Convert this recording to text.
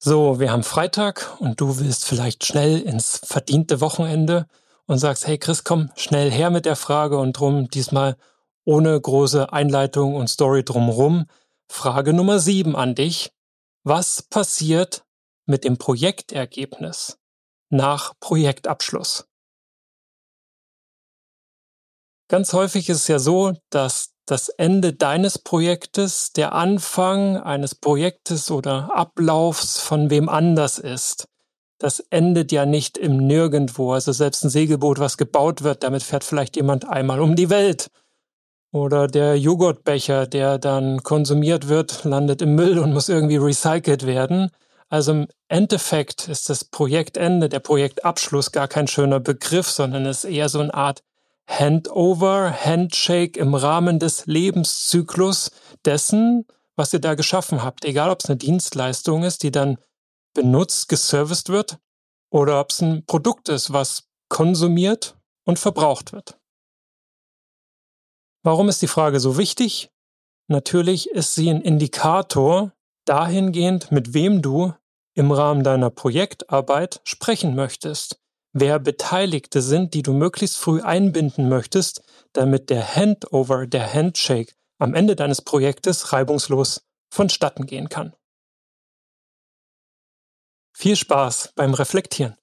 So, wir haben Freitag und du willst vielleicht schnell ins verdiente Wochenende und sagst, hey Chris, komm schnell her mit der Frage und drum diesmal ohne große Einleitung und Story drumrum. Frage Nummer sieben an dich. Was passiert mit dem Projektergebnis nach Projektabschluss? Ganz häufig ist es ja so, dass das Ende deines Projektes der Anfang eines Projektes oder Ablaufs von wem anders ist. Das endet ja nicht im Nirgendwo. Also selbst ein Segelboot, was gebaut wird, damit fährt vielleicht jemand einmal um die Welt. Oder der Joghurtbecher, der dann konsumiert wird, landet im Müll und muss irgendwie recycelt werden. Also im Endeffekt ist das Projektende, der Projektabschluss gar kein schöner Begriff, sondern ist eher so eine Art Handover, Handshake im Rahmen des Lebenszyklus dessen, was ihr da geschaffen habt. Egal, ob es eine Dienstleistung ist, die dann benutzt, geserviced wird, oder ob es ein Produkt ist, was konsumiert und verbraucht wird. Warum ist die Frage so wichtig? Natürlich ist sie ein Indikator dahingehend, mit wem du im Rahmen deiner Projektarbeit sprechen möchtest wer Beteiligte sind, die du möglichst früh einbinden möchtest, damit der Handover, der Handshake am Ende deines Projektes reibungslos vonstatten gehen kann. Viel Spaß beim Reflektieren.